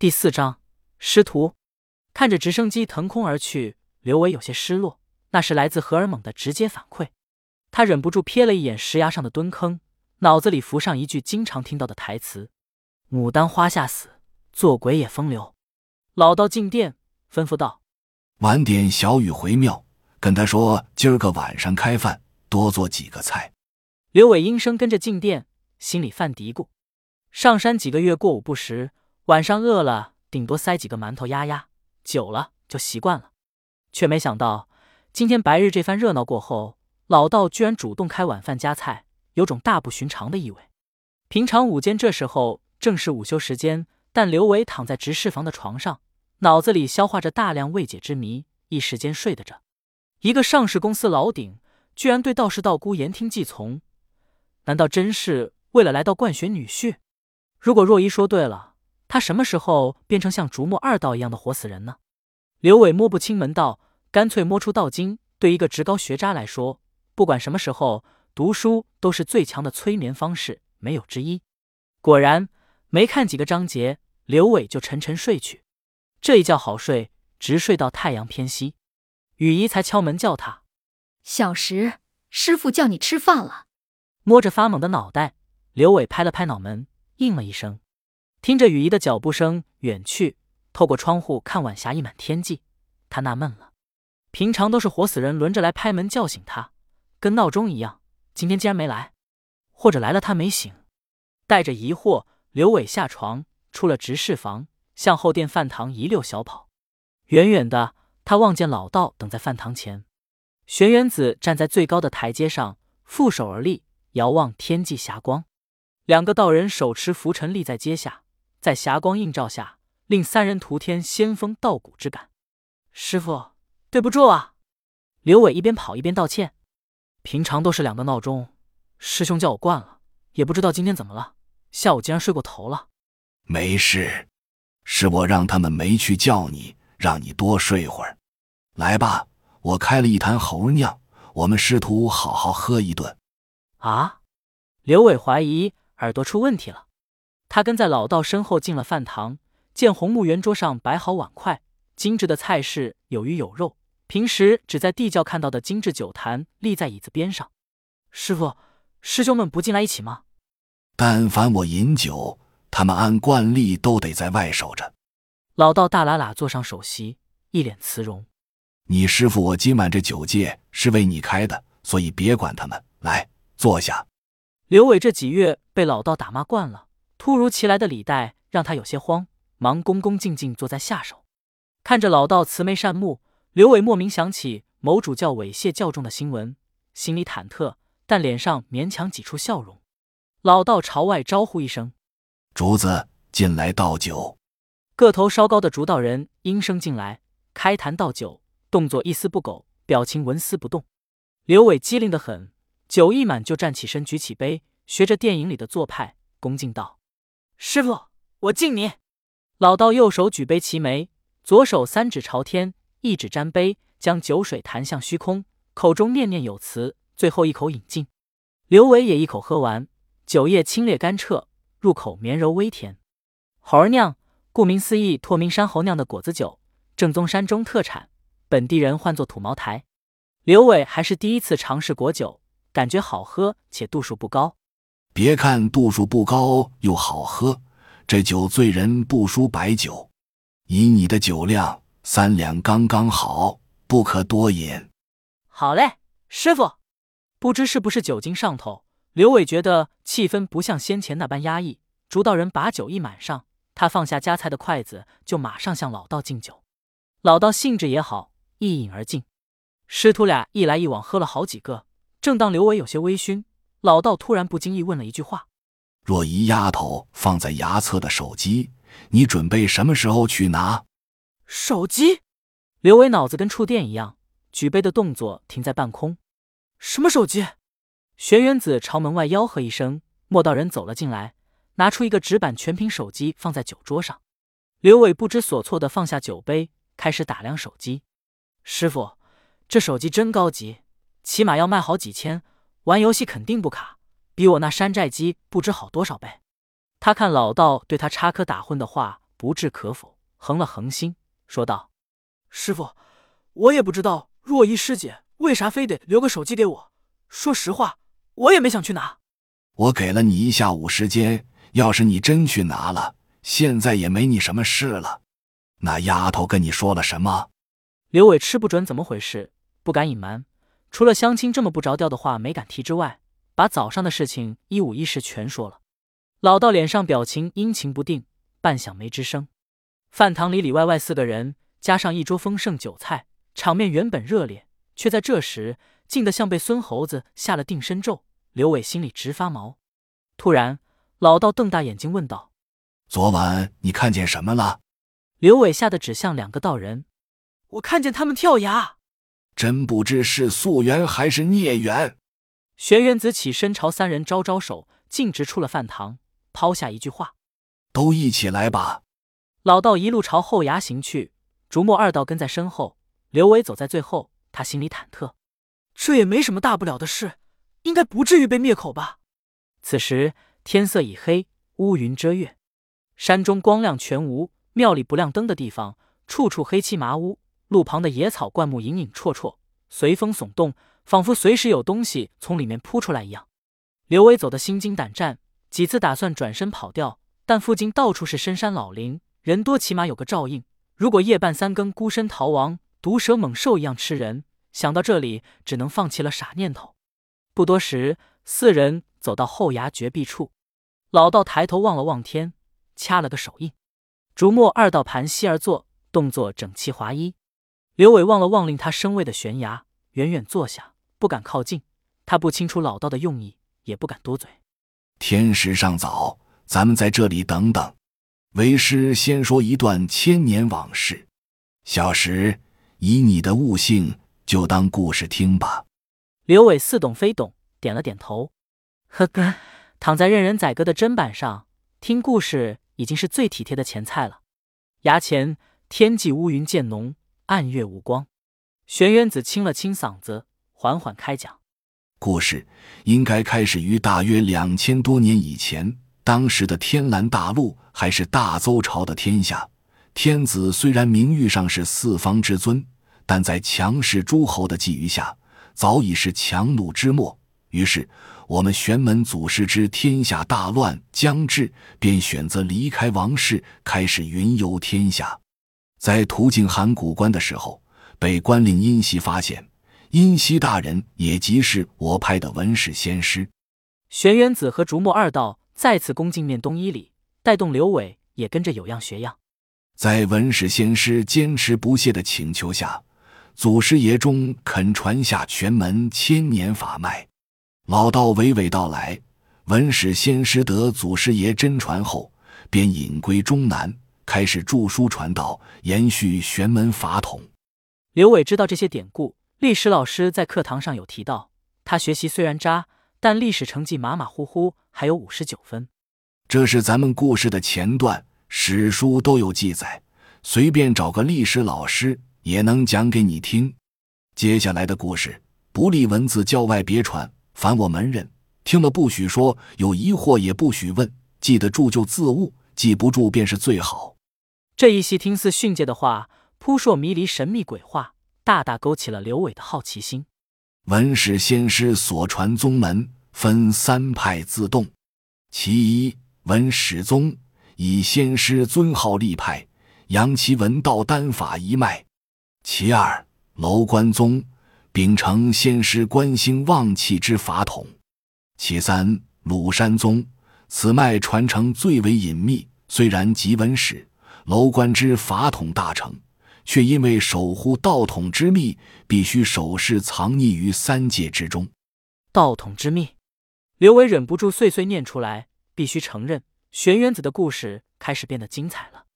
第四章师徒。看着直升机腾空而去，刘伟有些失落。那是来自荷尔蒙的直接反馈。他忍不住瞥了一眼石崖上的蹲坑，脑子里浮上一句经常听到的台词：“牡丹花下死，做鬼也风流。”老道进殿吩咐道：“晚点小雨回庙，跟他说今儿个晚上开饭，多做几个菜。”刘伟应声跟着进殿，心里犯嘀咕：上山几个月过午不食。晚上饿了，顶多塞几个馒头压压，久了就习惯了。却没想到，今天白日这番热闹过后，老道居然主动开晚饭夹菜，有种大不寻常的意味。平常午间这时候正是午休时间，但刘伟躺在执事房的床上，脑子里消化着大量未解之谜，一时间睡得着。一个上市公司老顶，居然对道士道姑言听计从，难道真是为了来到灌选女婿？如果若依说对了。他什么时候变成像竹木二道一样的活死人呢？刘伟摸不清门道，干脆摸出道经。对一个职高学渣来说，不管什么时候读书都是最强的催眠方式，没有之一。果然，没看几个章节，刘伟就沉沉睡去。这一觉好睡，直睡到太阳偏西，雨姨才敲门叫他：“小石，师傅叫你吃饭了。”摸着发懵的脑袋，刘伟拍了拍脑门，应了一声。听着雨衣的脚步声远去，透过窗户看晚霞溢满天际，他纳闷了：平常都是活死人轮着来拍门叫醒他，跟闹钟一样，今天竟然没来，或者来了他没醒。带着疑惑，刘伟下床，出了执事房，向后殿饭堂一溜小跑。远远的，他望见老道等在饭堂前，玄元子站在最高的台阶上，负手而立，遥望天际霞光。两个道人手持拂尘立在阶下。在霞光映照下，令三人徒添仙风道骨之感。师傅，对不住啊！刘伟一边跑一边道歉。平常都是两个闹钟，师兄叫我惯了，也不知道今天怎么了，下午竟然睡过头了。没事，是我让他们没去叫你，让你多睡会儿。来吧，我开了一坛猴酿，我们师徒好好喝一顿。啊！刘伟怀疑耳朵出问题了。他跟在老道身后进了饭堂，见红木圆桌上摆好碗筷，精致的菜式有鱼有肉。平时只在地窖看到的精致酒坛立在椅子边上。师傅，师兄们不进来一起吗？但凡我饮酒，他们按惯例都得在外守着。老道大喇喇坐上首席，一脸慈容。你师傅我今晚这酒戒是为你开的，所以别管他们。来，坐下。刘伟这几月被老道打骂惯了。突如其来的礼待让他有些慌，忙恭恭敬敬坐在下手，看着老道慈眉善目，刘伟莫名想起某主教猥亵教众的新闻，心里忐忑，但脸上勉强挤出笑容。老道朝外招呼一声：“竹子，进来倒酒。”个头稍高的竹道人应声进来，开坛倒酒，动作一丝不苟，表情纹丝不动。刘伟机灵的很，酒一满就站起身，举起杯，学着电影里的做派，恭敬道。师傅，我敬你。老道右手举杯齐眉，左手三指朝天，一指沾杯，将酒水弹向虚空，口中念念有词，最后一口饮尽。刘伟也一口喝完，酒液清冽甘澈，入口绵柔微甜。猴儿酿，顾名思义，拓名山猴酿的果子酒，正宗山中特产，本地人唤作土茅台。刘伟还是第一次尝试果酒，感觉好喝且度数不高。别看度数不高又好喝，这酒醉人不输白酒。以你的酒量，三两刚刚好，不可多饮。好嘞，师傅。不知是不是酒精上头，刘伟觉得气氛不像先前那般压抑。竹道人把酒一满上，他放下夹菜的筷子，就马上向老道敬酒。老道兴致也好，一饮而尽。师徒俩一来一往喝了好几个，正当刘伟有些微醺。老道突然不经意问了一句话：“若一丫头放在牙侧的手机，你准备什么时候去拿？”手机，刘伟脑子跟触电一样，举杯的动作停在半空。什么手机？玄元子朝门外吆喝一声，莫道人走了进来，拿出一个纸板全屏手机放在酒桌上。刘伟不知所措的放下酒杯，开始打量手机。师傅，这手机真高级，起码要卖好几千。玩游戏肯定不卡，比我那山寨机不知好多少倍。他看老道对他插科打诨的话，不置可否，横了横心，说道：“师傅，我也不知道若依师姐为啥非得留个手机给我。说实话，我也没想去拿。我给了你一下午时间，要是你真去拿了，现在也没你什么事了。那丫头跟你说了什么？”刘伟吃不准怎么回事，不敢隐瞒，除了相亲这么不着调的话没敢提之外，把早上的事情一五一十全说了。老道脸上表情阴晴不定，半晌没吱声。饭堂里里外外四个人，加上一桌丰盛酒菜，场面原本热烈，却在这时静得像被孙猴子下了定身咒。刘伟心里直发毛。突然，老道瞪大眼睛问道：“昨晚你看见什么了？”刘伟吓得指向两个道人。我看见他们跳崖，真不知是素缘还是孽缘。玄元子起身朝三人招招手，径直出了饭堂，抛下一句话：“都一起来吧。”老道一路朝后崖行去，竹墨二道跟在身后，刘伟走在最后。他心里忐忑，这也没什么大不了的事，应该不至于被灭口吧。此时天色已黑，乌云遮月，山中光亮全无，庙里不亮灯的地方，处处黑漆麻乌。路旁的野草灌木隐隐绰绰，随风耸动，仿佛随时有东西从里面扑出来一样。刘伟走得心惊胆战，几次打算转身跑掉，但附近到处是深山老林，人多起码有个照应。如果夜半三更孤身逃亡，毒蛇猛兽一样吃人。想到这里，只能放弃了傻念头。不多时，四人走到后崖绝壁处，老道抬头望了望天，掐了个手印。竹墨二道盘膝而坐，动作整齐划一。刘伟望了望令他生畏的悬崖，远远坐下，不敢靠近。他不清楚老道的用意，也不敢多嘴。天时尚早，咱们在这里等等。为师先说一段千年往事。小石，以你的悟性，就当故事听吧。刘伟似懂非懂，点了点头。呵呵，躺在任人宰割的砧板上听故事，已经是最体贴的前菜了。崖前天际乌云渐浓。暗月无光，玄元子清了清嗓子，缓缓开讲。故事应该开始于大约两千多年以前。当时的天蓝大陆还是大周朝的天下，天子虽然名誉上是四方之尊，但在强势诸侯的觊觎下，早已是强弩之末。于是，我们玄门祖师知天下大乱将至，便选择离开王室，开始云游天下。在途经函谷关的时候，被关令殷熙发现。殷熙大人也即是我派的文史仙师。玄元子和竹木二道再次恭敬面东一礼，带动刘伟也跟着有样学样。在文史先师坚持不懈的请求下，祖师爷中肯传下玄门千年法脉。老道娓娓道来，文史先师得祖师爷真传后，便隐归终南。开始著书传道，延续玄门法统。刘伟知道这些典故，历史老师在课堂上有提到。他学习虽然渣，但历史成绩马马虎虎，还有五十九分。这是咱们故事的前段，史书都有记载，随便找个历史老师也能讲给你听。接下来的故事，不立文字，教外别传，凡我门人听了不许说，有疑惑也不许问，记得住就自悟，记不住便是最好。这一席听似训诫的话，扑朔迷离、神秘鬼话，大大勾起了刘伟的好奇心。文史仙师所传宗门分三派自动，其一文史宗以仙师尊号立派，扬其文道丹法一脉；其二楼观宗秉承仙师观星旺气之法统；其三鲁山宗此脉传承最为隐秘，虽然集文史。楼观之法统大成，却因为守护道统之秘，必须首饰藏匿于三界之中。道统之秘，刘伟忍不住碎碎念出来。必须承认，玄元子的故事开始变得精彩了。